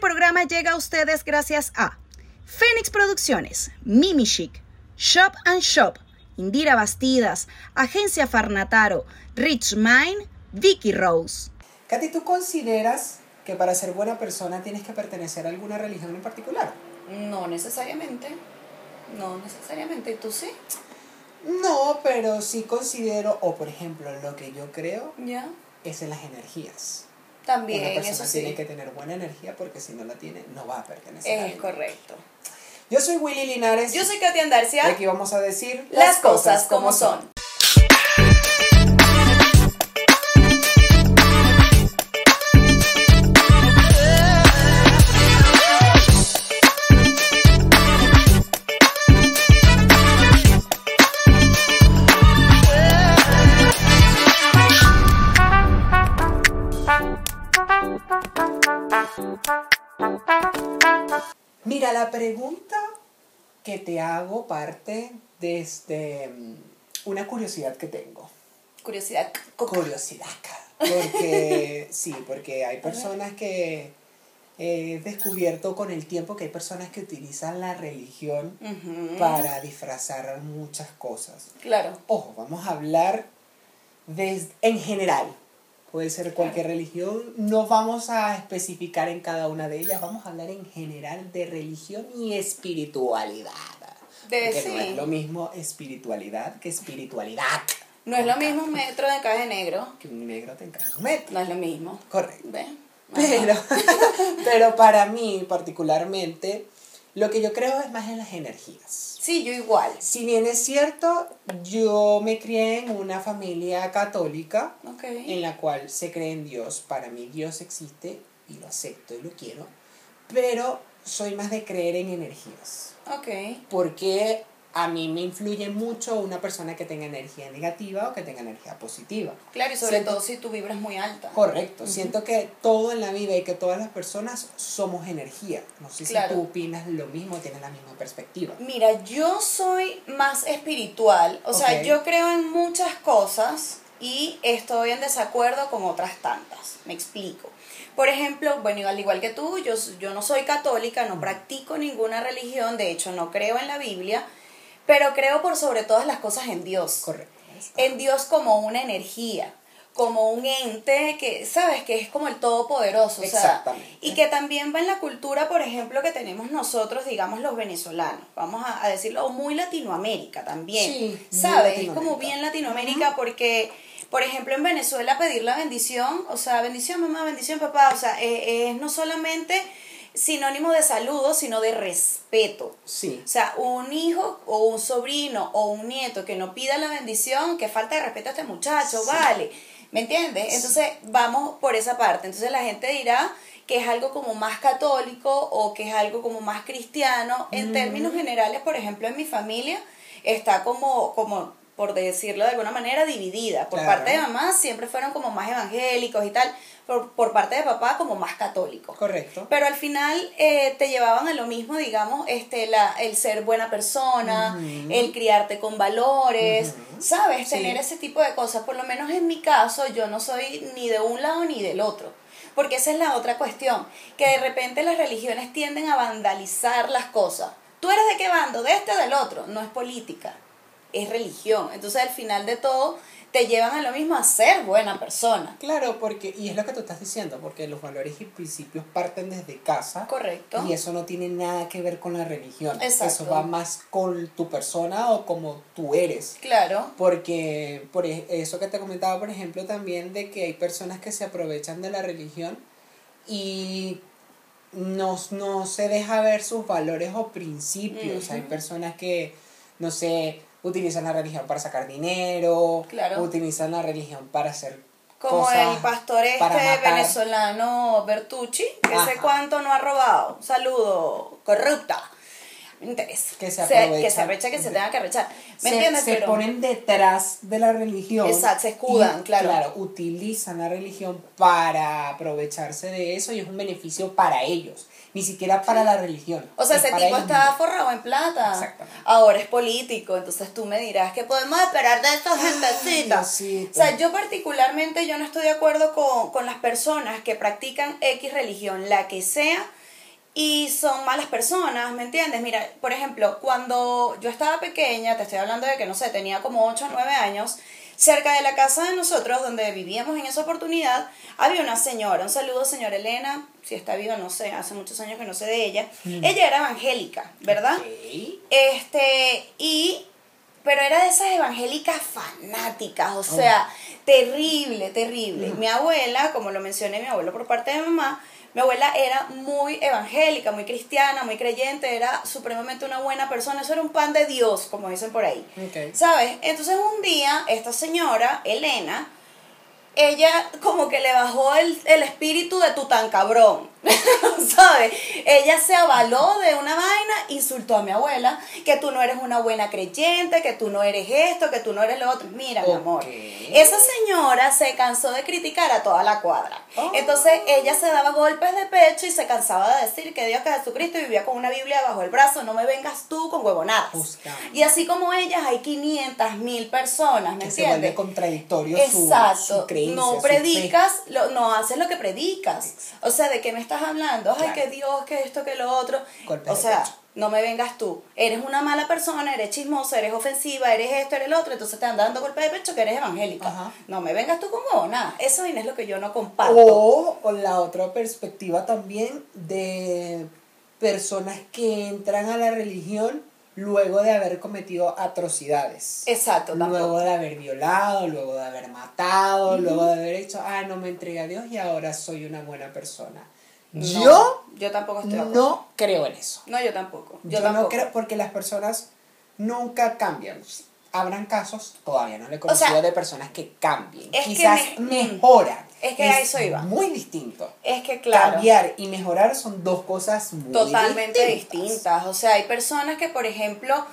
Programa llega a ustedes gracias a Fénix Producciones, Mimi Chic, Shop and Shop, Indira Bastidas, Agencia Farnataro, Rich Mind, Vicky Rose. Katy, ¿tú consideras que para ser buena persona tienes que pertenecer a alguna religión en particular? No necesariamente. No necesariamente. ¿Tú sí? No, pero sí considero, o por ejemplo, lo que yo creo Ya. es en las energías. También, Una persona eso sí. tiene que tener buena energía porque si no la tiene, no va a pertenecer a Es algo. correcto. Yo soy Willy Linares. Yo soy Katia y Andarcia. aquí vamos a decir Las cosas como son. Mira, la pregunta que te hago parte desde mm, una curiosidad que tengo. Curiosidad. Curiosidad. Porque sí, porque hay personas que he descubierto con el tiempo que hay personas que utilizan la religión para disfrazar muchas cosas. Claro. Ojo, vamos a hablar des- en general. Puede ser cualquier religión. No vamos a especificar en cada una de ellas. Vamos a hablar en general de religión y espiritualidad. De sí. no es lo mismo espiritualidad que espiritualidad. No es lo mismo un metro de encaje negro. Que un negro te un metro. No es lo mismo. Correcto. Pero, pero para mí particularmente, lo que yo creo es más en las energías. Sí, yo igual. Si bien es cierto, yo me crié en una familia católica en la cual se cree en Dios. Para mí Dios existe y lo acepto y lo quiero, pero soy más de creer en energías. Ok. Porque a mí me influye mucho una persona que tenga energía negativa o que tenga energía positiva. Claro, y sobre Siento- todo si tu vibra es muy alta. Correcto, siento que todo en la vida y que todas las personas somos energía. No sé Claro. si tú opinas lo mismo tienes la misma perspectiva. Mira, yo soy más espiritual, o sea, yo creo en muchas cosas y estoy en desacuerdo con otras tantas. Me explico. Por ejemplo, bueno, al igual que tú, yo, yo no soy católica, no practico ninguna religión, de hecho no creo en la Biblia, pero creo por sobre todas las cosas en Dios. Correcto. En Dios como una energía, como un ente que, ¿sabes? Que es como el todopoderoso. O sea, Exactamente. y que también va en la cultura, por ejemplo, que tenemos nosotros, digamos, los venezolanos. Vamos a, a decirlo, muy Latinoamérica también. Sí, ¿Sabes? Es como bien Latinoamérica porque, por ejemplo, en Venezuela pedir la bendición, o sea, bendición mamá, bendición papá, o sea, eh, es no solamente sinónimo de saludo, sino de respeto. Sí. O sea, un hijo o un sobrino o un nieto que no pida la bendición, que falta de respeto a este muchacho, Sí. vale. ¿Me entiendes? Sí. Entonces, vamos por esa parte. Entonces, la gente dirá que es algo como más católico o que es algo como más cristiano. En términos generales, por ejemplo, en mi familia está como, como por decirlo de alguna manera, dividida. Por Claro. parte de mamá siempre fueron como más evangélicos y tal. Por, por parte de papá como más católicos. Correcto. Pero al final eh, te llevaban a lo mismo, digamos, este, la, el ser buena persona, el criarte con valores. ¿sabes? Sí. Tener ese tipo de cosas. Por lo menos en mi caso, yo no soy ni de un lado ni del otro. Porque esa es la otra cuestión, que de repente las religiones tienden a vandalizar las cosas. ¿Tú eres de qué bando? ¿De este o del otro? No es política, es religión. Entonces al final de todo te llevan a lo mismo a ser buena persona. Claro, porque, y es lo que tú estás diciendo, porque los valores y principios parten desde casa. Correcto. Y eso no tiene nada que ver con la religión. Exacto. Eso va más con tu persona o como tú eres. Claro. Porque por ej- eso que te comentaba, por ejemplo, también de que hay personas que se aprovechan de la religión y no, no se deja ver sus valores o principios. Hay personas que, no sé, utilizan la religión para sacar dinero, Claro. utilizan la religión para hacer Como cosas el pastor este venezolano Bertucci, que sé cuánto no ha robado. Un saludo, corrupta. Me interesa. Que se que se aprovecha arrecha, que se tenga que arrechar. ¿Me se, entiendes? se Pero- ponen detrás de la religión. Exacto, se escudan, y, claro. utilizan la religión para aprovecharse de eso y es un beneficio para ellos, ni siquiera para la religión. O sea, es ese tipo está forrado en plata. Exactamente. Ahora es político, entonces tú me dirás que podemos esperar de estos gentecitos. Diosito. O sea, yo particularmente yo no estoy de acuerdo con, con las personas que practican X religión, la que sea, y son malas personas, ¿me entiendes? Mira, por ejemplo, cuando yo estaba pequeña, te estoy hablando de que, no sé, tenía como 8 o 9 años, cerca de la casa de nosotros, donde vivíamos en esa oportunidad, había una señora, un saludo señora Elena, si está viva, no sé, hace muchos años que no sé de ella, ella era evangélica, ¿verdad? Ok. Este, y, pero era de esas evangélicas fanáticas, o sea, terrible, terrible. Mi abuela, como lo mencioné, mi abuelo por parte de mamá, mi abuela era muy evangélica, muy cristiana, muy creyente, era supremamente una buena persona, eso era un pan de Dios, como dicen por ahí. ¿Sabes? Entonces un día, esta señora, Elena, ella como que le bajó el, el espíritu de tu tan cabrón, ¿sabes? Ella se avaló de una vaina, insultó a mi abuela, que tú no eres una buena creyente, que tú no eres esto, que tú no eres lo otro. Mira, mi amor, esa señora se cansó de criticar a toda la cuadra. Oh. Entonces ella se daba golpes de pecho y se cansaba de decir que Dios que Jesucristo vivía con una Biblia bajo el brazo, no me vengas tú con huevonadas. Y así como ellas hay 500 mil personas, ¿me Que se vuelve entiendes? contradictorio su, Exacto. su creencia. no su predicas, lo- no haces lo que predicas. O sea, ¿de qué me estás hablando? Ay, Claro. que Dios, que esto, que lo otro. O sea, pecho. no me vengas tú. Eres una mala persona, eres chismosa, eres ofensiva, eres esto, eres el otro, entonces te andas dando golpes de pecho que eres evangélica. Ajá. No me vengas tú como nada. Eso Inés, es lo que yo no comparto. O, o la otra perspectiva también de personas que entran a la religión luego de haber cometido atrocidades. Exacto, tampoco. Luego de haber violado, luego de haber matado, luego de haber hecho, ah, no me entregué a Dios y ahora soy una buena persona. No, yo yo tampoco estoy no creo en eso. No, yo tampoco. Yo, Yo, tampoco. no creo, porque las personas nunca cambian. Habrán casos, todavía no le he O conocido sea, de personas que cambien. es que Quizás me- mejoran. es que a eso iba. Muy distinto. Es que claro. Cambiar y mejorar son dos cosas muy totalmente distintas. distintas. O sea, hay personas que, por ejemplo,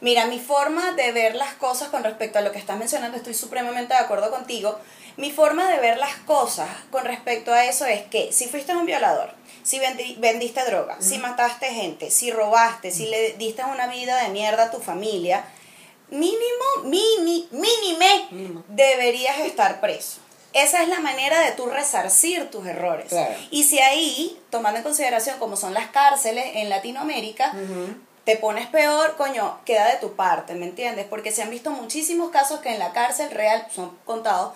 mira, mi forma de ver las cosas con respecto a lo que estás mencionando, estoy supremamente de acuerdo contigo. Mi forma de ver las cosas con respecto a eso es que si fuiste un violador, si vendi- vendiste droga, si mataste gente, si robaste, si le diste una vida de mierda a tu familia, mínimo, mini, mínime, deberías estar preso. Esa es la manera de tú resarcir tus errores. Claro. Y si ahí, tomando en consideración como son las cárceles en Latinoamérica, te pones peor, coño, queda de tu parte, ¿me entiendes? Porque se han visto muchísimos casos que en la cárcel real, son contados,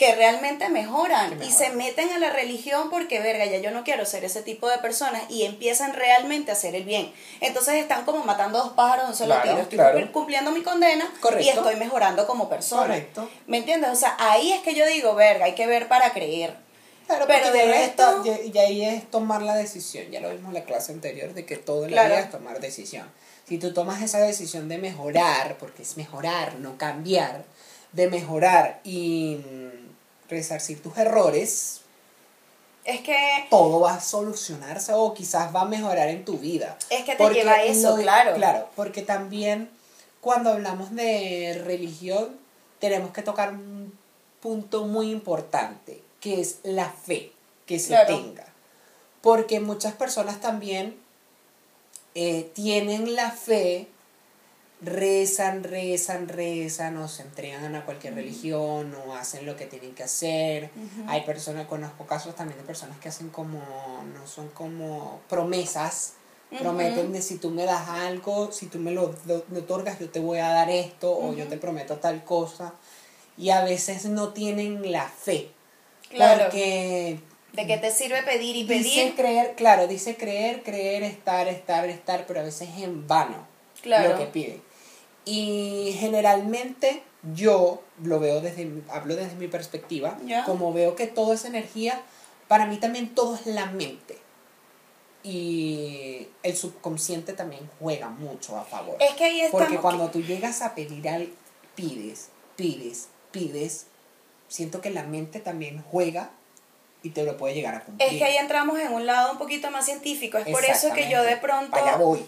que realmente mejoran y se meten a la religión porque, verga, ya yo no quiero ser ese tipo de personas y empiezan realmente a hacer el bien. Entonces están como matando dos pájaros de un solo Claro, tiro. Estoy claro. cumpliendo mi condena Correcto. y estoy mejorando como persona. Correcto. ¿Me entiendes? O sea, ahí es que yo digo, verga, hay que ver para creer. Claro, Pero de ya resto- ya- y ahí es tomar la decisión. Ya lo vimos en la clase anterior de que todo en Claro. la vida es tomar decisión. Si tú tomas esa decisión de mejorar, porque es mejorar, no cambiar, de mejorar y resarcir tus errores, Es que todo va a solucionarse o quizás va a mejorar en tu vida. Es que te lleva a eso, claro. Claro, porque también cuando hablamos de religión tenemos que tocar un punto muy importante, que es la fe que se Claro. tenga. Porque muchas personas también eh, tienen la fe, rezan, rezan, rezan, o se entregan a cualquier religión, o hacen lo que tienen que hacer. Hay personas, conozco casos también de personas que hacen como, no son como promesas, prometen de si tú me das algo, si tú me lo me otorgas, yo te voy a dar esto, o yo te prometo tal cosa. Y a veces no tienen la fe. Claro. Porque ¿De qué te sirve pedir y dice pedir? creer, claro, dice creer, creer, estar, estar, estar, pero a veces es en vano Claro. lo que pide. Y generalmente yo lo veo desde, hablo desde mi perspectiva, Ya. como veo que toda esa energía, para mí también todo es la mente. Y el subconsciente también juega mucho a favor. Es que ahí. Porque cuando tú llegas a pedir al pides, pides, pides, siento que la mente también juega y te lo puede llegar a cumplir. Es que ahí entramos en un lado un poquito más científico. Es por eso que yo de pronto. Allá voy.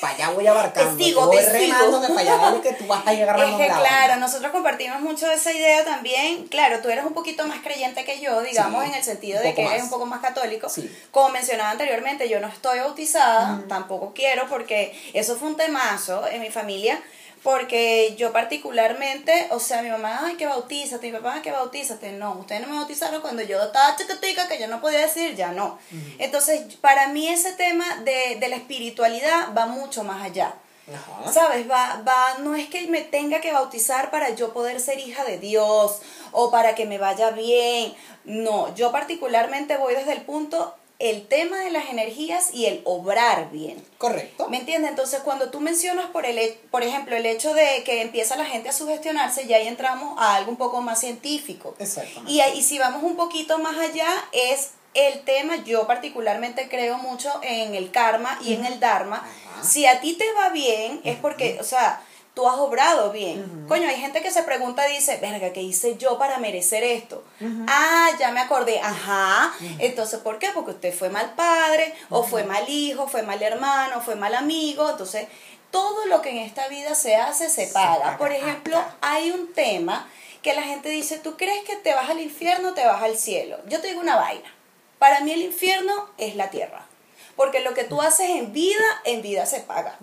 Para allá voy abarcando. Te sigo, yo voy te sigo. remando que para allá es que tú vas a llegar Es que la claro, onda. nosotros compartimos mucho esa idea también. Claro, tú eres un poquito más creyente que yo, digamos, Sí, en el sentido de que eres un poco más católico. Sí. Como mencionaba anteriormente, yo no estoy bautizada, tampoco quiero, porque eso fue un temazo en mi familia. Porque yo particularmente, o sea, mi mamá, ay, que bautízate, mi papá, ay, que bautízate. No, ustedes no me bautizaron cuando yo estaba chiquitica, que yo no podía decir, ya no. Entonces, para mí ese tema de, de la espiritualidad va mucho más allá. Ajá. ¿Sabes? Va, va, no es que me tenga que bautizar para yo poder ser hija de Dios o para que me vaya bien. No, yo particularmente voy desde el punto, el tema de las energías y el obrar bien. Correcto. ¿Me entiendes? Entonces, cuando tú mencionas, por, el, he- por ejemplo, el hecho de que empieza la gente a sugestionarse, ya ahí entramos a algo un poco más científico. Exactamente. Y, ahí- y si vamos un poquito más allá, es el tema, yo particularmente creo mucho en el karma y en el dharma. Si a ti te va bien, es porque, o sea, tú has obrado bien. Coño, hay gente que se pregunta y dice, verga, ¿qué hice yo para merecer esto? Ah, ya me acordé, ajá. Entonces, ¿por qué? Porque usted fue mal padre, o fue mal hijo, fue mal hermano, fue mal amigo. Entonces, todo lo que en esta vida se hace se Se paga. paga Por ejemplo, hay un tema que la gente dice, ¿tú crees que te vas al infierno o te vas al cielo? Yo te digo una vaina. Para mí el infierno es la tierra. Porque lo que tú haces en vida, en vida se paga.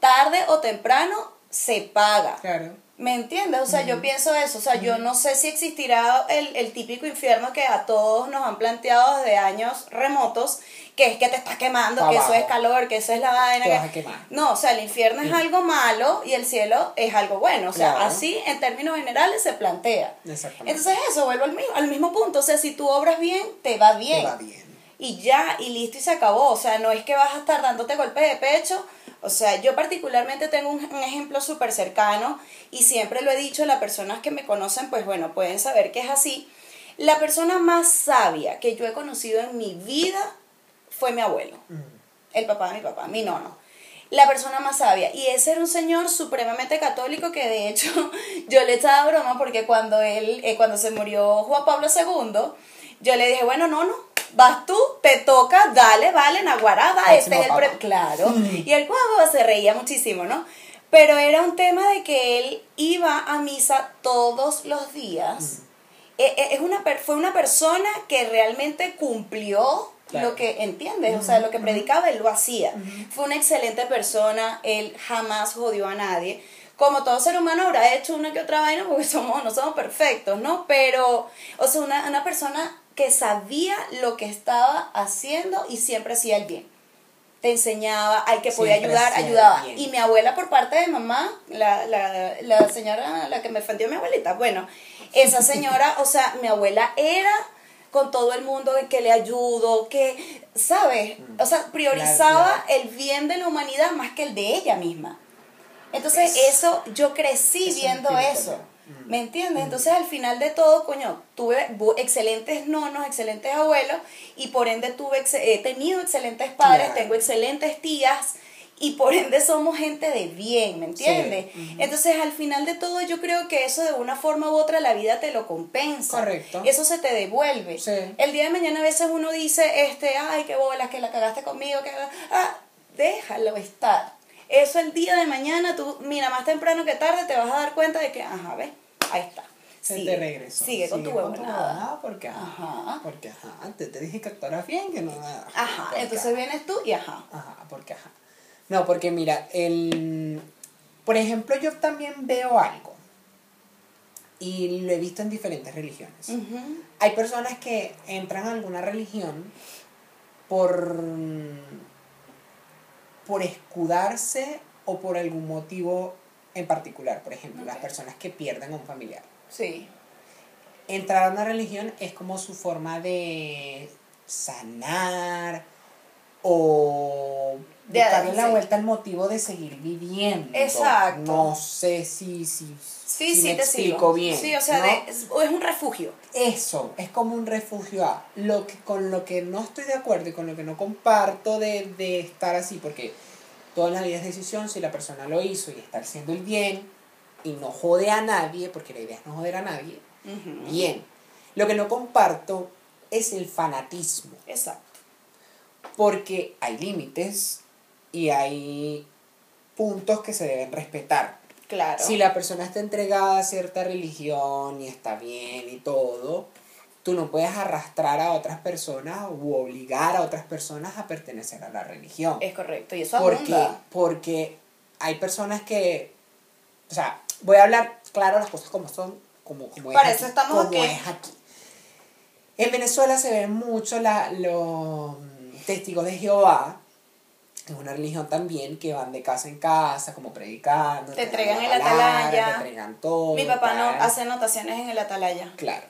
Tarde o temprano se paga. Claro. ¿Me entiendes? O sea, yo pienso eso. O sea, yo no sé si existirá el, el típico infierno que a todos nos han planteado desde años remotos, que es que te estás quemando, que eso es calor, que eso es la vaina. Te que- vas a quemar. No, o sea, el infierno es algo malo y el cielo es algo bueno. O sea, Claro. así en términos generales se plantea. Exactamente. Entonces eso, vuelvo al mismo, al mismo punto. O sea, si tú obras bien, te va bien. Te va bien. Y ya, y listo, y se acabó. O sea, no es que vas a estar dándote golpes de pecho. O sea, yo particularmente tengo un, un ejemplo súper cercano y siempre lo he dicho, las personas que me conocen, pues bueno, pueden saber que es así. La persona más sabia que yo he conocido en mi vida fue mi abuelo, Ujú. el papá de mi papá, mi nono. La persona más sabia. Y ese era un señor supremamente católico que de hecho yo le echaba broma porque cuando él, eh, cuando se murió Juan Pablo II, yo le dije, bueno, no, no, vas tú, te toca, dale, vale, naguarada, este es el pre. Claro. Y el guapo se reía muchísimo, ¿no? Pero era un tema de que él iba a misa todos los días. Eh, eh, Es una, fue una persona que realmente cumplió Claro. lo que entiendes, o sea, lo que predicaba él lo hacía. Fue una excelente persona, él jamás jodió a nadie. Como todo ser humano habrá hecho una que otra vaina porque somos, no somos perfectos, ¿no? Pero, o sea, una, una persona que sabía lo que estaba haciendo y siempre hacía el bien. Te enseñaba, al que podía Siempre ayudar, ayudaba. bien. Y mi abuela por parte de mamá, la, la, la señora, la que me ofendió mi abuelita, bueno, esa señora, o sea, mi abuela era con todo el mundo que le ayudo, que, ¿sabes? O sea, priorizaba el bien de la humanidad más que el de ella misma. Entonces, Es- eso, yo crecí viendo eso. ¿No? ¿Me entiendes? Entonces, al final de todo, coño, tuve excelentes nonos, excelentes abuelos, y por ende tuve ex- he tenido excelentes padres, tengo excelentes tías, y por ende somos gente de bien, ¿me entiendes? Sí. Entonces, al final de todo, yo creo que eso de una forma u otra la vida te lo compensa. Correcto. Eso se te devuelve. Sí. El día de mañana a veces uno dice, este, ay, qué bolas, que la cagaste conmigo, que... Ah, déjalo estar. Eso el día de mañana, tú, mira, más temprano que tarde te vas a dar cuenta de que, ajá, ves, ahí está. Se Sigue, te regresó. Sigue con tu huevonada. Porque, ajá. Ajá. Porque, ajá. Te, te dije que actuaras bien, que no. Ajá, porque, entonces vienes tú y ajá. Ajá, porque ajá. No, porque mira, el, por ejemplo, yo también veo algo. Y lo he visto en diferentes religiones. Hay personas que entran a alguna religión por, por escudarse o por algún motivo en particular. Por ejemplo, las personas que pierden a un familiar. Sí. Entrar a una religión es como su forma de sanar o De- darle la vuelta al motivo de seguir viviendo. Exacto. No sé si, si, Sí, si sí, me te explico sigo. bien. Sí, o sea, ¿no? de- es, es un refugio. Eso, es como un refugio A. Lo que, con lo que no estoy de acuerdo y con lo que no comparto de, de estar así, porque toda la vida es decisión, si la persona lo hizo y está haciendo el bien y no jode a nadie, porque la idea es no joder a nadie, bien. Lo que no comparto es el fanatismo, Exacto. porque hay límites y hay puntos que se deben respetar. Claro. Si la persona está entregada a cierta religión y está bien y todo, tú no puedes arrastrar a otras personas u obligar a otras personas a pertenecer a la religión. Es correcto. Y eso Porque, abunda. porque hay personas que O sea, voy a hablar claro las cosas como son, como, como es Para aquí, eso estamos como aquí. es aquí. En Venezuela se ven mucho la, los testigos de Jehová, es una religión también, que van de casa en casa, como predicando. Te entregan el atalaya. Te entregan todo. Mi papá no hace anotaciones en el atalaya. Claro.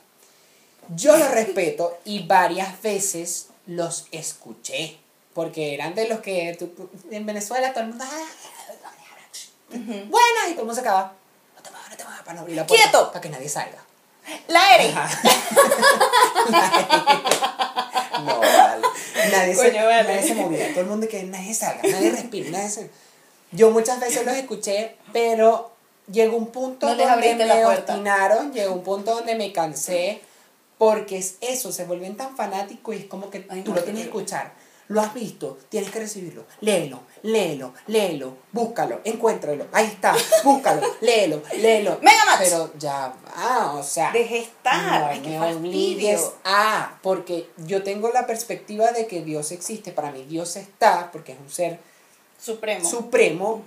Yo lo respeto y varias veces los escuché. Porque eran de los que tú- en Venezuela todo el mundo. Buenas, y todo el mundo se acaba. No te muevas, no te muevas, para no abrir la puerta. ¡Quieto! Para que nadie salga. La Eri. No, vale. Nadie, se, vale. nadie se movía. Todo el mundo que nadie salga, nadie respire, nadie se... Yo muchas veces los escuché, pero llegó un punto No donde me obstinaron, llegó un punto donde me cansé, porque es eso, se vuelven tan fanáticos y es como que Ay, tú no, lo tienes que escuchar. Lo has visto, tienes que recibirlo. Léelo, léelo, léelo, búscalo, encuéntralo. Ahí está, búscalo, léelo, léelo. Megamax. Pero ya va, o sea. Deje estar, No me fastidio. obligues a, porque yo tengo la perspectiva de que Dios existe. Para mí Dios está, porque es un ser Supremo. supremo,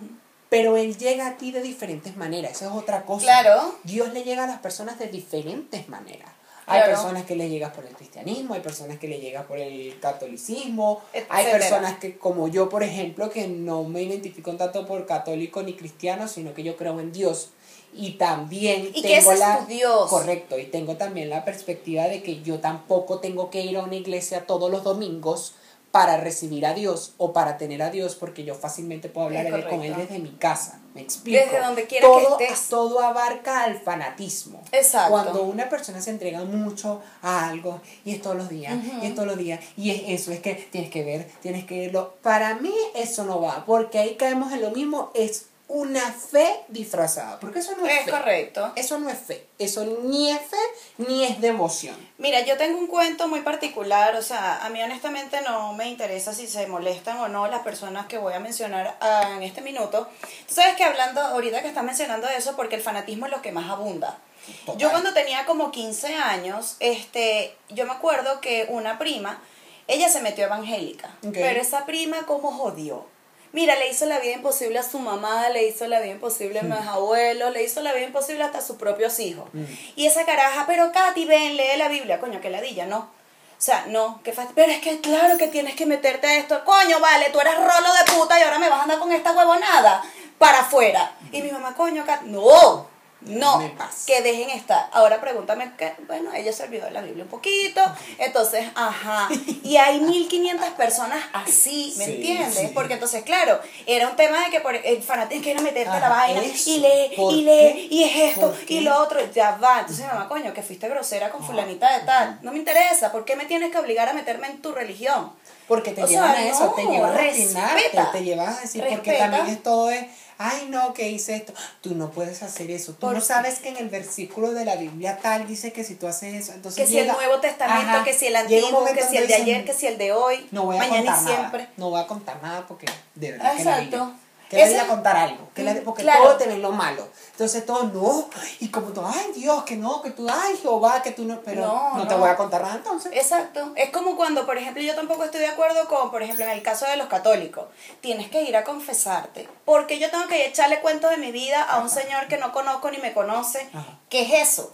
pero Él llega a ti de diferentes maneras. Esa es otra cosa. Claro. Dios le llega a las personas de diferentes maneras. Hay Claro. personas que le llega por el cristianismo, hay personas que le llega por el catolicismo, hay personas que, como yo, por ejemplo, que no me identifico tanto por católico ni cristiano, sino que yo creo en Dios. Y también Y que tengo es la tu Dios. correcto y tengo también la perspectiva de que yo tampoco tengo que ir a una iglesia todos los domingos para recibir a Dios o para tener a Dios porque yo fácilmente puedo hablar con él desde mi casa me explico Desde donde quiera que todo, estés. todo abarca al fanatismo. Exacto. cuando una persona se entrega mucho a algo y es todos los días y es todos los días y es eso es que tienes que ver tienes que verlo. Para mí eso no va porque ahí caemos en lo mismo es una fe disfrazada porque eso no es, Es fe correcto. eso no es fe eso ni es fe ni es devoción Mira, yo tengo un cuento muy particular, o sea, a mí honestamente no me interesa si se molestan o no las personas que voy a mencionar ah, en este minuto. Tú sabes que hablando, ahorita que estás mencionando eso, porque el fanatismo es lo que más abunda. Total. Yo cuando tenía como 15 años, este, yo me acuerdo que una prima, ella se metió evangélica, pero esa prima como jodió. Mira, le hizo la vida imposible a su mamá, le hizo la vida imposible a mis abuelos, le hizo la vida imposible hasta a sus propios hijos. Mm. Y esa caraja, pero Katy, ven, lee la Biblia, coño, que ladilla, no. O sea, no, que fast... Pero es que claro que tienes que meterte a esto. Coño, vale, tú eras rolo de puta y ahora me vas a andar con esta huevonada para afuera. Y mi mamá, coño, Katy, no, no, que dejen estar. Ahora pregúntame que, bueno, ella se olvidó de la Biblia un poquito, entonces, ajá. Y hay 1500 personas así, ¿me Sí, entiendes? sí. Porque entonces, claro, era un tema de que por el fanático que era meterte a la Ajá, vaina eso. y lee, ¿Por y lee, qué? y es esto, y lo otro, ya va. Entonces, mamá, coño, que fuiste grosera con fulanita de tal. No me interesa, ¿por qué me tienes que obligar a meterme en tu religión? Porque te O llevan sea, a eso, te llevan a respeta. te llevas a decir, porque también es todo es, ay no, que hice esto, tú no puedes hacer eso, tú Por- no sabes que en el versículo de la Biblia tal dice que si tú haces eso, entonces Que si el Nuevo Testamento, Ajá, que si el Antiguo, que si el de dicen, ayer, que si el de hoy, no voy a mañana contar y siempre. nada, no voy a contar nada porque de verdad que Exacto. Biblia- que le voy Ese- a contar algo, que la- porque Claro. todo te ven lo malo, entonces todo no, y como tú, ay Dios, que no, que tú, ay Jehová, que tú no, pero No, no, te voy a contar nada entonces. Exacto. Es como cuando, por ejemplo, yo tampoco estoy de acuerdo con, por ejemplo, en el caso de los católicos, tienes que ir a confesarte. Porque yo tengo que echarle cuentos de mi vida a un señor que no conozco ni me conoce. Ajá. ¿Qué es eso?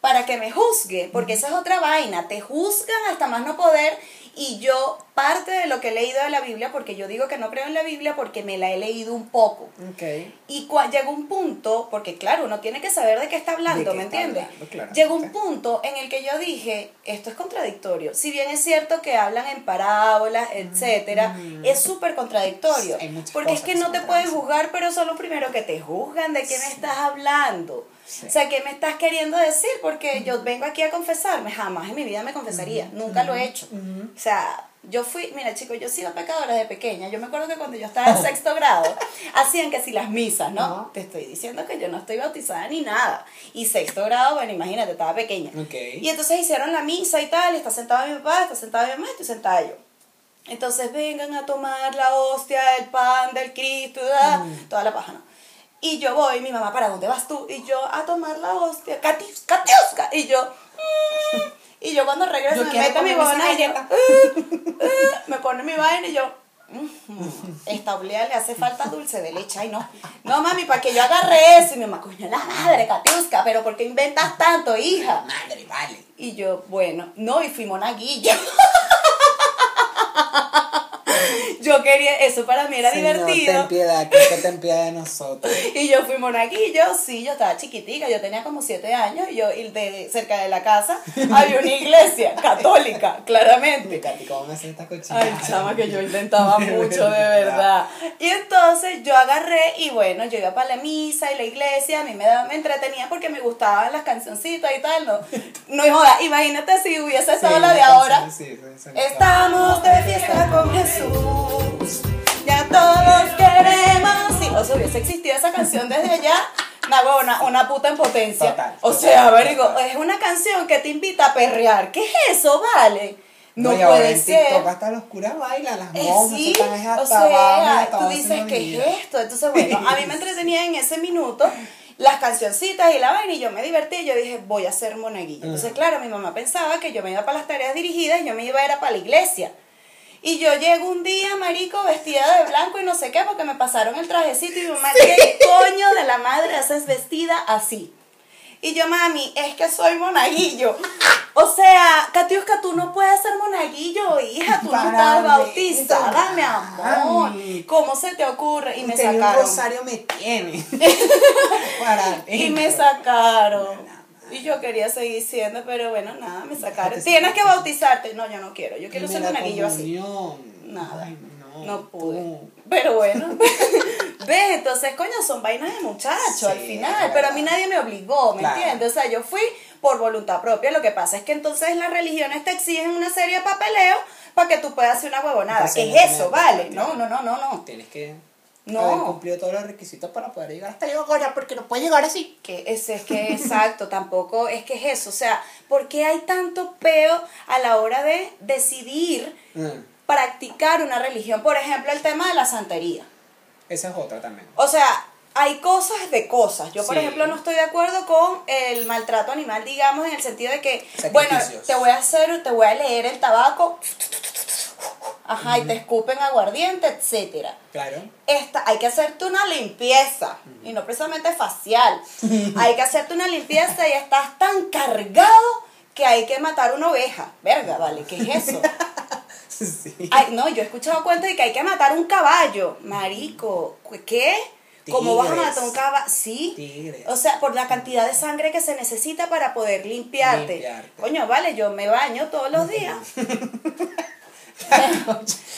Para que me juzgue, porque esa es otra vaina. Te juzgan hasta más no poder. Y yo, parte de lo que he leído de la Biblia, porque yo digo que no creo en la Biblia porque me la he leído un poco. Ok. Y cua- llegó un punto, porque claro, uno tiene que saber de qué está hablando, qué ¿me entiendes? Llegó un Sí. punto en el que yo dije, esto es contradictorio. Si bien es cierto que hablan en parábolas, etcétera, es súper contradictorio. Porque es que no te pueden juzgar, pero son los primeros que te juzgan de qué me estás hablando. Sí. O sea, ¿qué me estás queriendo decir? Porque yo vengo aquí a confesarme. Jamás en mi vida me confesaría. Nunca lo he hecho. O sea, yo fui, mira chicos, yo he sido pecadora de pequeña. Yo me acuerdo que cuando yo estaba en sexto grado, hacían que si las misas, ¿no? Te estoy diciendo que yo no estoy bautizada ni nada. Y sexto grado, bueno, imagínate, estaba pequeña. Ok. Y entonces hicieron la misa y tal, y está sentado mi papá, está sentada mi mamá, estoy sentada yo. Entonces vengan a tomar la hostia, el pan del Cristo, da, toda la paja, ¿no? Y yo voy, mi mamá, ¿para dónde vas tú? Y yo, a tomar la hostia, Katius, Katiuska. Y yo, mm. y yo cuando regreso Yo me meto mi vaina y. "Uh, uh", me pone mi vaina y yo, esta oblea le hace falta dulce de leche. Ay, no. No, mami, para que yo agarre eso. Y mi mamá, coño, la madre, Katiuska, pero ¿por qué inventas tanto, hija? Madre, vale. Y yo, bueno, no, y fui monaguilla. yo quería, eso para mí era Señor, divertido. ten piedad, que ten piedad de nosotros. Y yo fui monaguillo, sí, yo estaba chiquitica, yo tenía como siete años, y yo, y de, cerca de la casa había una iglesia católica, claramente. ¿cómo me hace esta cochinada? Ay, chama, que yo intentaba mucho, de verdad. Y entonces yo agarré y bueno, yo iba para la misa y la iglesia, a mí me, daba- me entretenía porque me gustaban las cancioncitas y tal, no, no joda, imagínate si hubiese estado Sí, la de ahora. sí, sí. Estamos de fiesta con Jesús, todos queremos. Si no se hubiese existido esa canción desde allá, una, una, una puta en potencia. Total, o sea, total. es una canción que te invita a perrear. ¿Qué es eso, vale? No, puede en ser. TikTok hasta los curas bailan, las Eh, monjas sí, o abajo sea, tú dices, ¿qué es esto? Entonces, bueno, a mí me entretenía en ese minuto las cancioncitas y la vaina y yo me divertí y yo dije, voy a ser monaguillo. Entonces, Ajá. claro, mi mamá pensaba que yo me iba para las tareas dirigidas y yo me iba a ir a para la iglesia. Y yo llego un día, marico, vestida de blanco y no sé qué, porque me pasaron el trajecito y mi mamá, ¿qué coño de la madre haces vestida así? Y yo, mami, es que soy monaguillo. O sea, Katiuska, tú no puedes ser monaguillo, hija, tú no Para estás bautizada, mi amor. ¿Cómo se te ocurre? Y me Usted ni un sacaron. rosario me tiene. Y me sacaron. Y yo quería seguir siendo, pero bueno, nada, me sacaron. Tienes que bautizarte. No, yo no quiero. Yo quiero ser Primera monaguillo así. Nada. Ay, no, No pude. tú. Pero bueno, ves, entonces, coño, son vainas de muchacho al Sí, final. es Pero a mí nadie me obligó, ¿me Claro. entiendes? O sea, yo fui por voluntad propia. Lo que pasa es que entonces las religiones te exigen una serie de papeleos para que tú puedas hacer una huevonada. Entonces, ¿Qué no es eso? que- Vale. No, no, no, no, no. Tienes que No. haber cumplido todos los requisitos para poder llegar hasta ahora, porque no puede llegar así. Que es, es que exacto, tampoco es que es eso. O sea, ¿por qué hay tanto peo a la hora de decidir Mm, practicar una religión? Por ejemplo, el tema de la santería. Esa es otra también. O sea, hay cosas de cosas. Yo, por Sí. ejemplo, no estoy de acuerdo con el maltrato animal, digamos, en el sentido de que, bueno, te voy a hacer, te voy a leer el tabaco, ajá, y te escupen aguardiente, etcétera. Claro. Esta, hay que hacerte una limpieza, y no precisamente facial. hay que hacerte una limpieza y estás tan cargado que hay que matar una oveja. Verga, vale, ¿qué es eso? Sí. Ay, no, yo he escuchado cuentos de que hay que matar un caballo. Marico, ¿qué? ¿Cómo vas a matar un caballo? Sí. Tigres. O sea, por la cantidad de sangre que se necesita para poder limpiarte. Limpiarte. Coño, vale, yo me baño todos los días.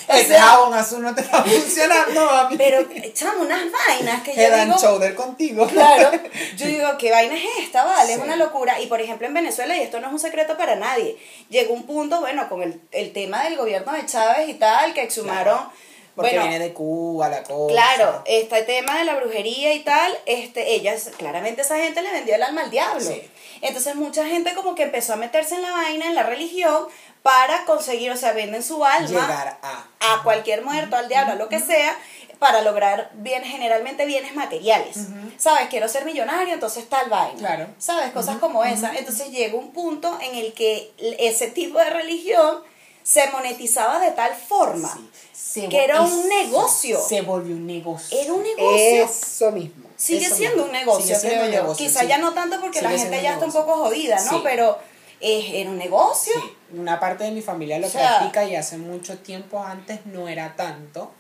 Ese jabón azul no te está funcionando, mami. Pero echamos unas vainas que yo Head and digo. shoulder contigo. Claro, yo digo, ¿qué vaina es esta? Vale, es una locura. Y por ejemplo, en Venezuela, y esto no es un secreto para nadie, llegó un punto, bueno, con el, el tema del gobierno de Chávez y tal, que exhumaron. Porque bueno, viene de Cuba la cosa. Claro, este tema de la brujería y tal, este, ellas, claramente esa gente le vendió el alma al diablo. Sí. Entonces mucha gente como que empezó a meterse en la vaina, en la religión, para conseguir, o sea, venden su alma a. a cualquier muerto, al diablo, a lo que sea, para lograr bien, generalmente bienes materiales. ¿Sabes? Quiero ser millonario, entonces tal vaina. Claro. ¿Sabes? Cosas como esa. Entonces llegó un punto en el que ese tipo de religión se monetizaba de tal forma. Sí. Que era un negocio. Se volvió un negocio. Era un negocio. Eso mismo. Sigue eso siendo mismo. un negocio, Sigue siendo creo un yo. negocio, Quizá sí. ya no tanto porque la gente ya está un poco jodida, ¿no? Sí. Pero eh, era un negocio. Una parte de mi familia lo O sea- practica y hace mucho tiempo antes no era tanto.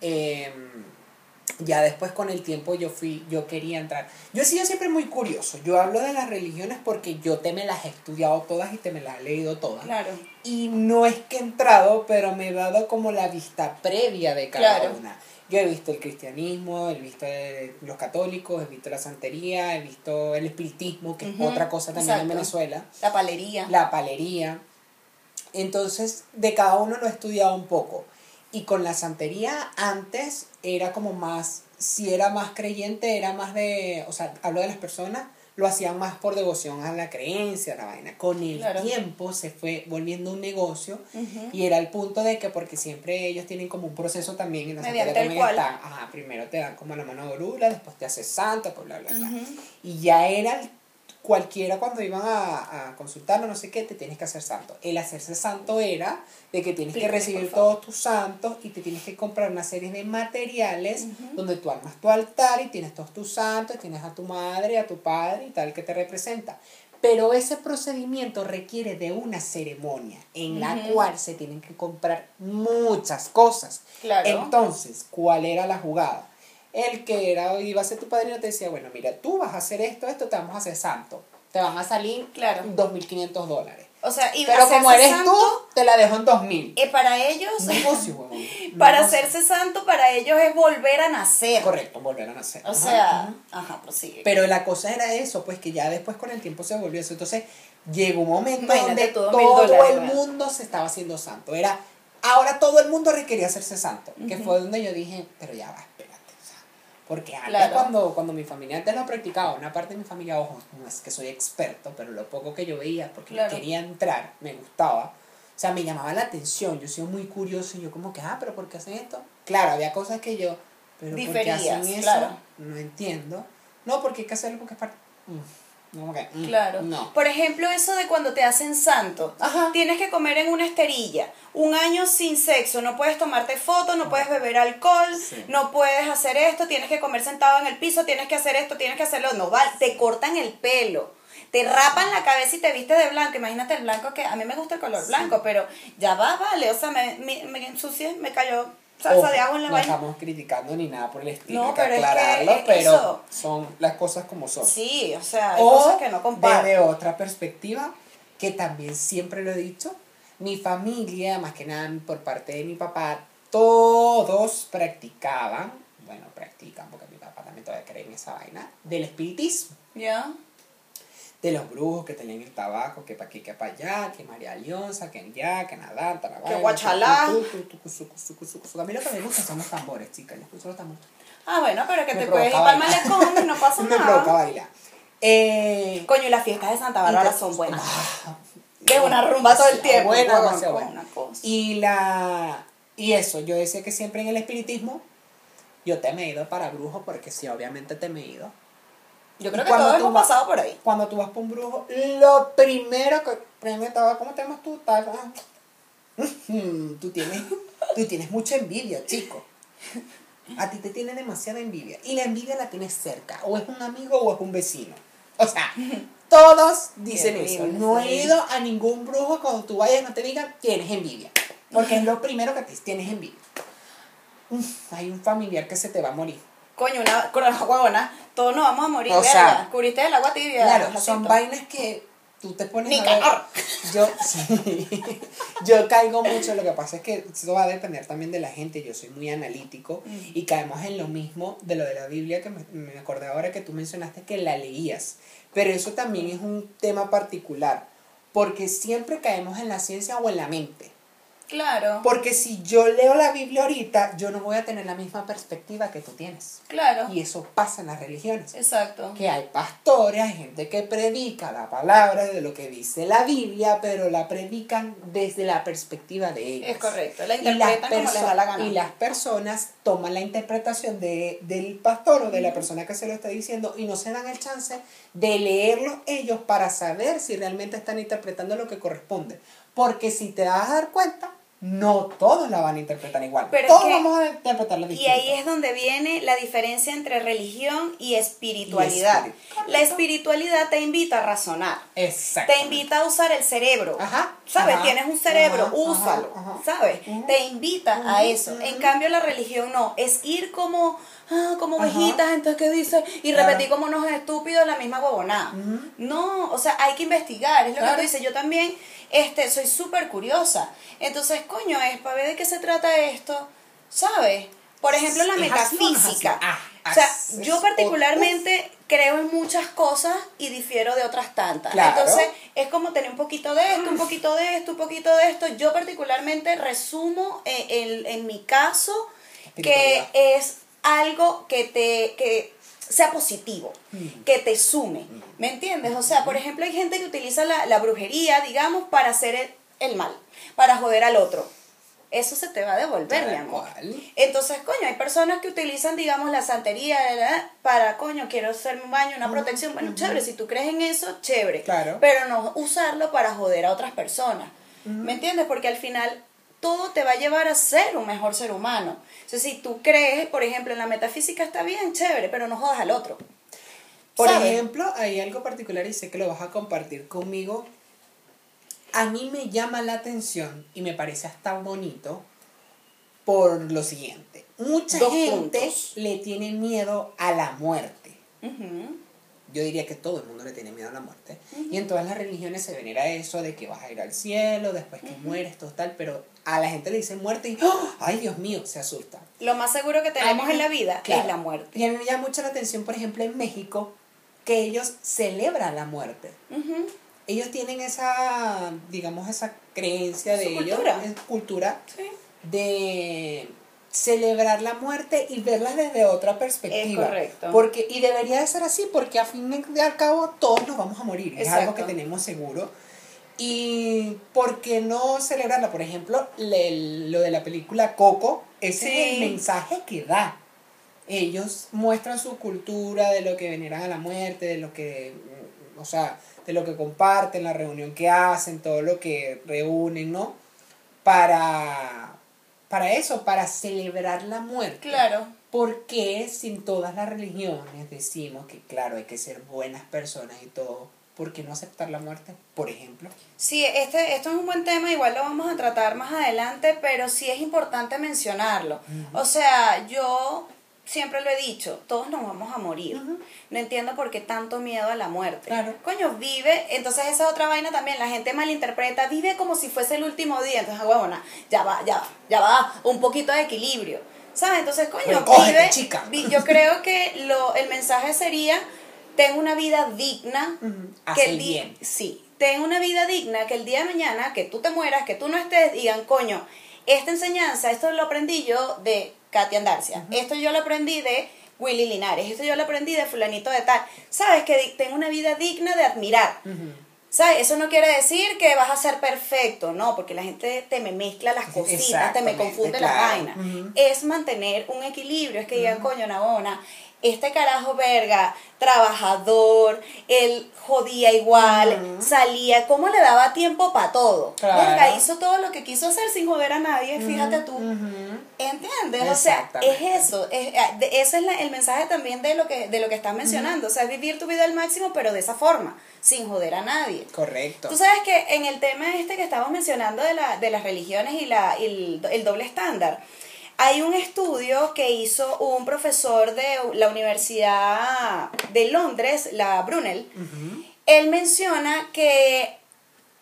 Eh, ya después con el tiempo yo fui, yo quería entrar. Yo he sido siempre muy curioso. Yo hablo de las religiones porque yo te me las he estudiado todas y te me las he leído todas. Claro. Y no es que he entrado, pero me he dado como la vista previa de cada Claro. una. Yo he visto el cristianismo, he visto eh, los católicos, he visto la santería, he visto el espiritismo, que Ujú, es otra cosa también en exacto. Venezuela La palería. la palería. Entonces, de cada uno lo he estudiado un poco. Y con la santería antes era como más, si era más creyente, era más de, o sea, hablo de las personas, lo hacían más por devoción a la creencia, a la vaina. Con el Claro. tiempo se fue volviendo un negocio y era el punto de que, porque siempre ellos tienen como un proceso también, en la santería Mediante también cual. está, ajá, primero te dan como la mano de orula, después te haces santa, pues bla, bla, bla. Y ya era el- cualquiera cuando iban a, a consultarlo, no sé qué, te tienes que hacer santo. El hacerse santo era de que tienes que recibir todos tus santos y te tienes que comprar una serie de materiales donde tú armas tu altar y tienes todos tus santos, tienes a tu madre, a tu padre y tal que te representa. Pero ese procedimiento requiere de una ceremonia en la cual se tienen que comprar muchas cosas. Claro. Entonces, ¿cuál era la jugada? El que era, iba a ser tu padrino te decía, bueno, mira, tú vas a hacer esto, esto, te vamos a hacer santo. Te van a salir Claro. 2.500 dólares. O sea, y Pero como eres tú, te la dejo en 2.000. eh, para ellos, negocio, para negocio. hacerse santo, para ellos es volver a nacer. Correcto, volver a nacer. O Ajá, sea, ajá. ajá, prosigue. Pero la cosa era eso, pues que ya después con el tiempo se volvió eso. Entonces llegó un momento Imagínate donde todo el mundo se estaba haciendo santo. Era, ahora todo el mundo requería hacerse santo. Que fue donde yo dije, pero ya va, porque antes Claro. cuando, cuando mi familia antes lo practicaba, una parte de mi familia, ojo, no es que soy experto, pero lo poco que yo veía, porque Claro. quería entrar, me gustaba. O sea, me llamaba la atención, yo soy muy curioso y yo como que, ah, pero ¿por qué hacen esto? Claro, había cosas que yo, pero ¿por qué Diferías, hacen eso? claro. No entiendo. No, porque hay que hacerlo porque es parte... Mm, como que, mm, Claro. No. Por ejemplo, eso de cuando te hacen santo. Ajá. Tienes que comer en una esterilla. Un año sin sexo. No puedes tomarte fotos, no puedes beber alcohol, Sí. no puedes hacer esto, tienes que comer sentado en el piso, tienes que hacer esto, tienes que hacerlo. No, vale. Te cortan el pelo. Te rapan la cabeza y te viste de blanco. Imagínate el blanco que a mí me gusta el color Sí. blanco, pero ya va, vale. O sea, me, me, me ensucié, me cayó salsa de agua en la no estamos criticando ni nada por el estilo, No, hay que pero es que aclararlo, es pero eso. son las cosas como son. Sí, o sea, hay o cosas que no comparto. desde otra perspectiva, que también siempre lo he dicho, mi familia, más que nada por parte de mi papá, todos practicaban, bueno, practican, porque mi papá también todavía cree en esa vaina, del espiritismo. ¿Ya? De los brujos que tenían el tabaco, que pa' aquí, que pa' allá, que María Leonza, que allá, que Nadán, Que Guachalá. A mí lo que me gusta son los tambores, chicas, yo escucho los tambores. Ah, bueno, pero que Me te puedes ir para el malecón y no pasa Me provoca nada. bailar. Eh, Coño, y las fiestas de Santa Bárbara son buenas. Ah, De una rumba todo el tiempo. Buena, buena. cosa. Y la y eso, yo decía que siempre en el espiritismo yo te me he ido para brujo porque sí, obviamente te me he ido. Yo creo que cuando todos tú hemos pasado por ahí. Cuando tú vas por un brujo, lo primero que primero estaba, ¿cómo te llamas tú? Tal, tú tienes tú tienes mucha envidia, chico. A ti te tiene demasiada envidia y la envidia la tienes cerca, o es un amigo o es un vecino. O sea, todos dicen eso. No he ido a ningún brujo cuando tú vayas no te digan tienes envidia, porque es lo primero que te tienes envidia. Hay un familiar que se te va a morir. Coño, una corona huevona. Todos nos vamos a morir. O sea, Cubriste del agua tibia. Claro, son vainas que tú te pones Ni a ver. calor. Yo, sí, yo caigo mucho, lo que pasa es que eso va a depender también de la gente, yo soy muy analítico Mm. y caemos en lo mismo de lo de la Biblia que me, me acordé ahora que tú mencionaste que la leías, pero eso también es un tema particular, porque siempre caemos en la ciencia o en la mente. Claro. Porque si yo leo la Biblia ahorita, yo no voy a tener la misma perspectiva que tú tienes. Claro. Y eso pasa en las religiones Exacto. que hay pastores, hay gente que predica la palabra de lo que dice la Biblia, pero la predican desde la perspectiva de ellos. Es correcto. La Y las, interpretan como les da la gana. y las personas toman la interpretación de, del pastor o de la persona que se lo está diciendo y no se dan el chance de leerlo ellos para saber si realmente están interpretando lo que corresponde. Porque si te vas a dar cuenta, no todos la van a interpretar igual. Pero todos que- vamos a interpretarla Y distinto. ahí es donde viene la diferencia entre religión y espiritualidad. Y espíritu. La espiritualidad te invita a razonar. Exacto. Te invita a usar el cerebro. Ajá. ¿Sabes? ajá, Tienes un cerebro, ajá, úsalo. ajá. ¿Sabes? Te invita a eso. En cambio, la religión no. Es ir como, ah, como Ajá. ovejitas, entonces, ¿qué dice? Y Claro. repetir como unos estúpidos la misma huevonada. No, o sea, hay que investigar. Es lo Claro. que tú dices. Yo también este, soy súper curiosa. Entonces, coño, es para ver de qué se trata esto. ¿Sabes? Por ejemplo, la metafísica. Ah, o sea, yo particularmente creo en muchas cosas y difiero de otras tantas. Claro. Entonces, es como tener un poquito de esto, un poquito de esto, un poquito de esto. Yo particularmente resumo eh, en, en mi caso que es algo que te que sea positivo, que te sume, ¿me entiendes? O sea, por ejemplo, hay gente que utiliza la, la brujería, digamos, para hacer el, el mal, para joder al otro. eso se te va a devolver, mi amor. cual. Entonces, coño, hay personas que utilizan, digamos, la santería ¿verdad? para, coño, quiero hacerme un baño, una protección. Bueno, chévere, si tú crees en eso, chévere. Claro. Pero no usarlo para joder a otras personas. ¿Me entiendes? Porque al final todo te va a llevar a ser un mejor ser humano. Entonces, si tú crees, por ejemplo, en la metafísica está bien, chévere, pero no jodas al otro. Por ejemplo, hay algo particular y sé que lo vas a compartir conmigo. A mí me llama la atención y me parece hasta bonito por lo siguiente. Mucha Dos gente puntos. le tiene miedo a la muerte. Ujú. Yo diría que todo el mundo le tiene miedo a la muerte. Y en todas las religiones se venera eso de que vas a ir al cielo, después que mueres, total, pero a la gente le dicen muerte y ¡oh! ¡ay Dios mío! se asusta. Lo más seguro que tenemos en la vida claro. es la muerte. Y a mí me llama mucho la atención, por ejemplo, en México, que ellos celebran la muerte. Ellos tienen esa, digamos, esa creencia de ellos, cultura. es cultura, Sí. de celebrar la muerte y verla desde otra perspectiva. Es correcto. Porque, y debería de ser así, porque a fin de al cabo todos nos vamos a morir. Es algo Exacto. que tenemos seguro. Y ¿por qué no celebrarla? Por ejemplo, le- lo de la película Coco, ese es el mensaje que da. Ellos muestran su cultura de lo que veneran a la muerte, de lo que, o sea, de lo que comparten, la reunión que hacen, todo lo que reúnen, ¿no? Para, para eso, para celebrar la muerte. Claro. Porque si en todas las religiones decimos que, claro, hay que ser buenas personas y todo, ¿por qué no aceptar la muerte, por ejemplo? Sí, este, esto es un buen tema, igual lo vamos a tratar más adelante, pero sí es importante mencionarlo. O sea, yo siempre lo he dicho, todos nos vamos a morir. No entiendo por qué tanto miedo a la muerte. Claro. Coño, vive, entonces esa otra vaina también, la gente malinterpreta, vive como si fuese el último día. Entonces, huevona, ya va, ya va, ya va, un poquito de equilibrio. ¿Sabes? Entonces, coño, vive, chica. vi- yo creo que lo, el mensaje sería, ten una vida digna, Haz que el bien. Sí, ten una vida digna, que el día de mañana, que tú te mueras, que tú no estés, digan, coño, esta enseñanza, esto lo aprendí yo de Katia Andarcia, esto yo lo aprendí de Willy Linares, esto yo lo aprendí de fulanito de tal. ¿Sabes? Que di- ten una vida digna de admirar. ¿Sabes? Eso no quiere decir que vas a ser perfecto, no, porque la gente te me mezcla las cositas, te me confunde las claro. Ujú. Es mantener un equilibrio, es que digan, coño, Nabona, este carajo verga, trabajador, él jodía igual, salía, ¿cómo le daba tiempo para todo? Claro. Verga, hizo todo lo que quiso hacer sin joder a nadie, fíjate tú. ¿Entiendes? O sea, es eso, es, de- ese es la- el mensaje también de lo que de lo que estás mencionando, o sea, es vivir tu vida al máximo, pero de esa forma, sin joder a nadie. Correcto. Tú sabes que en el tema este que estamos mencionando de, la, de las religiones y la, y el, el doble estándar, hay un estudio que hizo un profesor de la Universidad de Londres, la Brunel. Él menciona que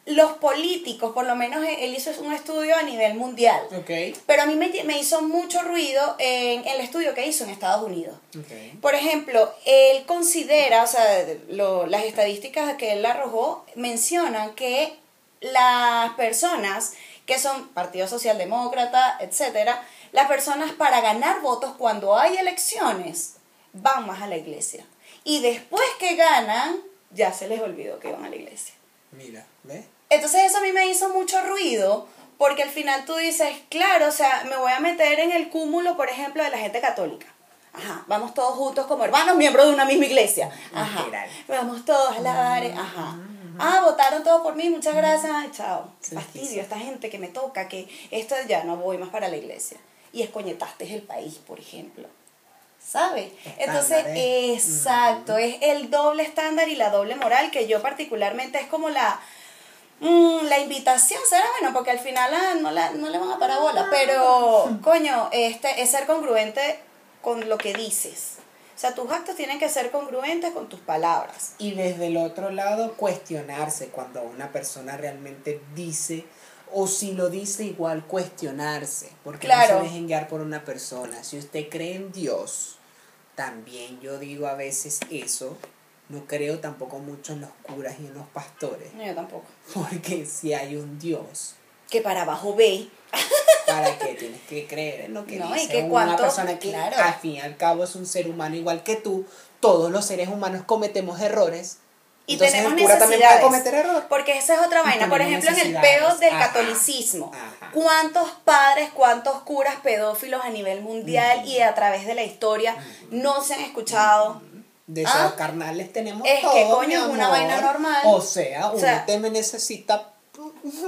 los políticos, por lo menos él hizo un estudio a nivel mundial. Ok. Pero a mí me, me hizo mucho ruido en el estudio que hizo en Estados Unidos. Ok. Por ejemplo, él considera, o sea, lo- las estadísticas que él arrojó mencionan que las personas que son Partido Socialdemócrata, etcétera, las personas para ganar votos cuando hay elecciones van más a la iglesia. Y después que ganan, ya se les olvidó que van a la iglesia. Mira, ¿ves? Entonces eso a mí me hizo mucho ruido porque al final tú dices, claro, o sea, me voy a meter en el cúmulo, por ejemplo, de la gente católica. Ajá, vamos todos juntos como hermanos, miembros de una misma iglesia. Ajá, vamos todos a la Ajá. Ah, votaron todos por mí, muchas gracias. Chao. Fastidio, esta gente que me toca, que esto ya no voy más para la iglesia. Y escoñetaste el país, por ejemplo. ¿Sabes? Entonces, exacto, es el doble estándar y la doble moral que yo particularmente es como la, mm, la invitación, será bueno, porque al final ah, no, la, no le van a parar bola, pero coño, este es ser congruente con lo que dices. O sea, tus actos tienen que ser congruentes con tus palabras. Y desde el otro lado, cuestionarse cuando una persona realmente dice, o si lo dice igual, cuestionarse. Porque Claro. no se dejen guiar por una persona. Si usted cree en Dios, también yo digo a veces eso. No creo tampoco mucho en los curas y en los pastores. No, yo tampoco. Porque si hay un Dios, Que para abajo ve. ¿para qué tienes que creer en lo que No, y dice que una cuánto- persona que claro. al fin y al cabo es un ser humano igual que tú? Todos los seres humanos cometemos errores Y Entonces, tenemos el cura también puede necesidades. cometer errores. Porque esa es otra vaina. Por ejemplo, en el necesidades. peo del Ajá. catolicismo. Ajá. ¿Cuántos padres, cuántos curas pedófilos a nivel mundial y a través de la historia no se han escuchado? De esos Ah. carnales tenemos Es que, todo, coño, mi es una vaina normal. O sea, O uno sea, te me necesita...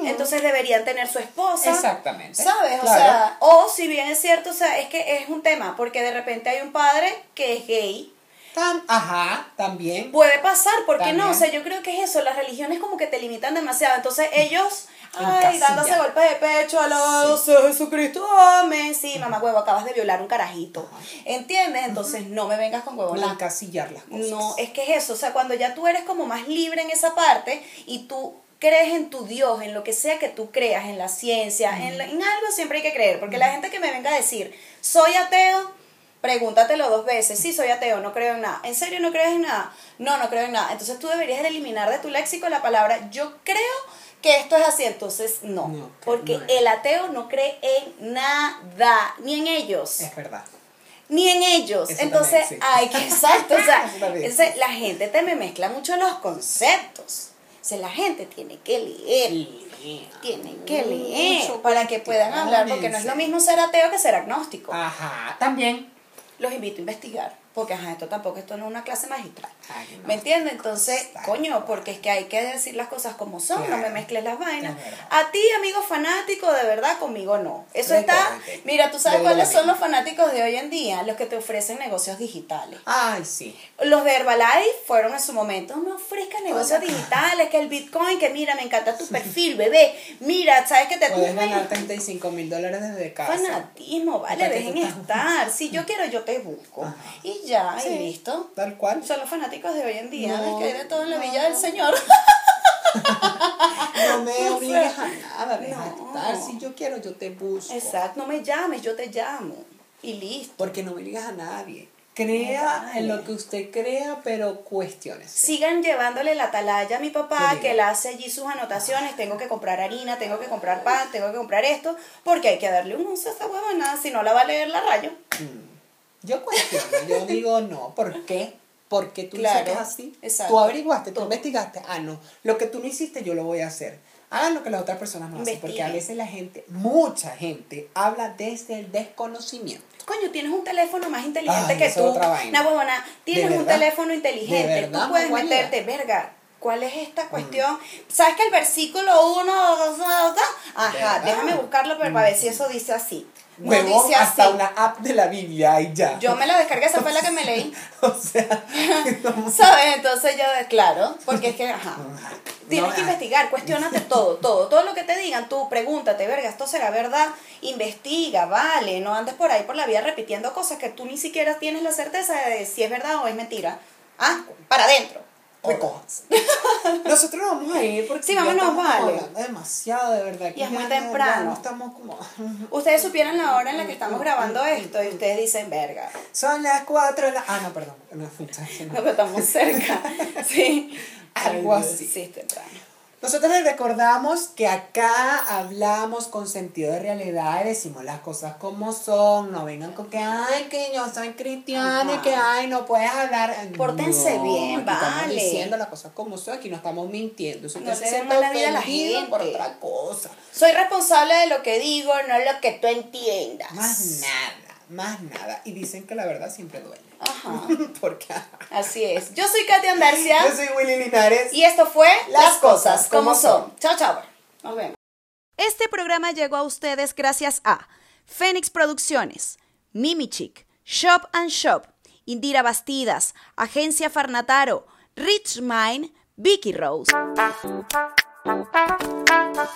Entonces deberían tener su esposa. Exactamente. ¿Sabes? O Claro. sea, o si bien es cierto, o sea, es que es un tema, porque de repente hay un padre que es gay. Ajá, también. Puede pasar, ¿por qué no? También. O sea, yo creo que es eso, las religiones como que te limitan demasiado. Entonces ellos, ay, dándose golpes de pecho, alabado sea Jesucristo, amén. Sí, mamá huevo, acabas de violar un carajito. ¿Entiendes? Entonces no me vengas con huevo. Encasillar las cosas. No, es que es eso, o sea, cuando ya tú eres como más libre en esa parte y tú crees en tu Dios, en lo que sea que tú creas, en la ciencia, en, la- en algo siempre hay que creer, porque la gente que me venga a decir, soy ateo, pregúntatelo dos veces, sí, soy ateo, no creo en nada, ¿en serio no crees en nada? No, no creo en nada, entonces tú deberías de eliminar de tu léxico la palabra, yo creo que esto es así, entonces no, No, que porque no el ateo no cree en nada, ni en ellos Es verdad. ni en ellos. Eso Entonces, hay que, exacto, o sea, entonces, la gente te me mezcla mucho los conceptos. O sea, la gente tiene que leer, tienen que leer Mucho para que puedan hablar, porque no es lo mismo ser ateo que ser agnóstico. Ajá, también. Los invito a investigar, porque ajá, esto tampoco, esto no es una clase magistral. Ay, no. ¿Me entiendes? Entonces, Exacto. coño, porque es que hay que decir las cosas como son, no me mezcles las vainas. A ti, amigo fanático, de verdad, conmigo no. Eso está, mira, tú sabes Yo cuáles son los fanáticos de hoy en día, los que te ofrecen negocios digitales. Ay, sí. Los de Herbalife fueron en su momento, me ofrezcan negocios digitales, que el Bitcoin, que mira, me encanta tu perfil, bebé. Mira, sabes que te Puedes ganar 35 mil dólares desde casa. Fanatismo, vale, ¿Para qué dejen estar. Si yo quiero, yo te busco. Ajá. Y ya, Sí, y listo. Tal cual. Son los fanáticos de hoy en día, No, que hay de todo en la no. villa del Señor. No me obligues a nada, No. Si yo quiero, yo te busco. Exacto, no me llames, yo te llamo. Y listo. Porque no obligas a nadie. Crea en lo que usted crea, pero cuestiones. Sigan llevándole la atalaya a mi papá, que él hace allí sus anotaciones, tengo que comprar harina, tengo que comprar pan, tengo que comprar esto, porque hay que darle un uso a esta huevona, si no la va a leer la rayo. Yo cuestiono, yo digo no. ¿Por qué? Porque tú Claro, es así. exacto. Tú averiguaste, tú Todo. investigaste. Ah, no. Lo que tú no hiciste, yo lo voy a hacer. Hagan lo que las otras personas no hacen. Porque a veces la gente, mucha gente, habla desde el desconocimiento. Coño, tienes un teléfono más inteligente Ay, que tú. Una huevona, tienes ¿De un teléfono ¿De inteligente. verdad, tú puedes meterte, verga. ¿Cuál es esta cuestión? ¿Sabes que el versículo 1, Ajá, ¿Verdad? déjame buscarlo pero para ver si eso dice así. No dice hasta así. una app de la Biblia y ya. Yo me la descargué, esa fue la que me leí. o sea, no- ¿Sabes? Entonces yo, claro, porque es que, ajá. Tienes No, que ah. investigar, cuestionate todo, todo. Todo lo que te digan, tú pregúntate, verga, esto será verdad, investiga, vale, no andes por ahí por la vida repitiendo cosas que tú ni siquiera tienes la certeza de si es verdad o es mentira. Ah, para adentro. Recójanse. Nosotros nos vamos a ir porque Sí, ya estamos vale. hablando demasiado, de verdad. que Y es muy temprano. No estamos como... Ustedes supieran la hora en la que estamos grabando esto y ustedes dicen, verga, Son las 4 de la... Ah, no, perdón. No, no, no, pero estamos cerca. Sí. Algo así. Sí, es temprano. Nosotros les recordamos que acá hablamos con sentido de realidad y decimos las cosas como son. No vengan con que, ay, que yo soy cristiana y que, ay, no puedes hablar. Pórtense bien, aquí Estamos vale. diciendo las cosas como son, aquí no estamos mintiendo. Si No usted se siente a la ofendido por gente. otra cosa. Soy responsable de lo que digo, no lo que tú entiendas. Más nada, más nada. Y dicen que la verdad siempre duele. Ajá. Porque Así es. Yo soy Katia Andarcia yo soy Willy Linares. y esto fue Las Cosas como son. Chao, chao. Nos vemos. Este programa llegó a ustedes gracias a Fénix Producciones, Mimi Chic, Shop and Shop, Indira Bastidas, Agencia Farnataro, Rich Mind, Vicky Rose.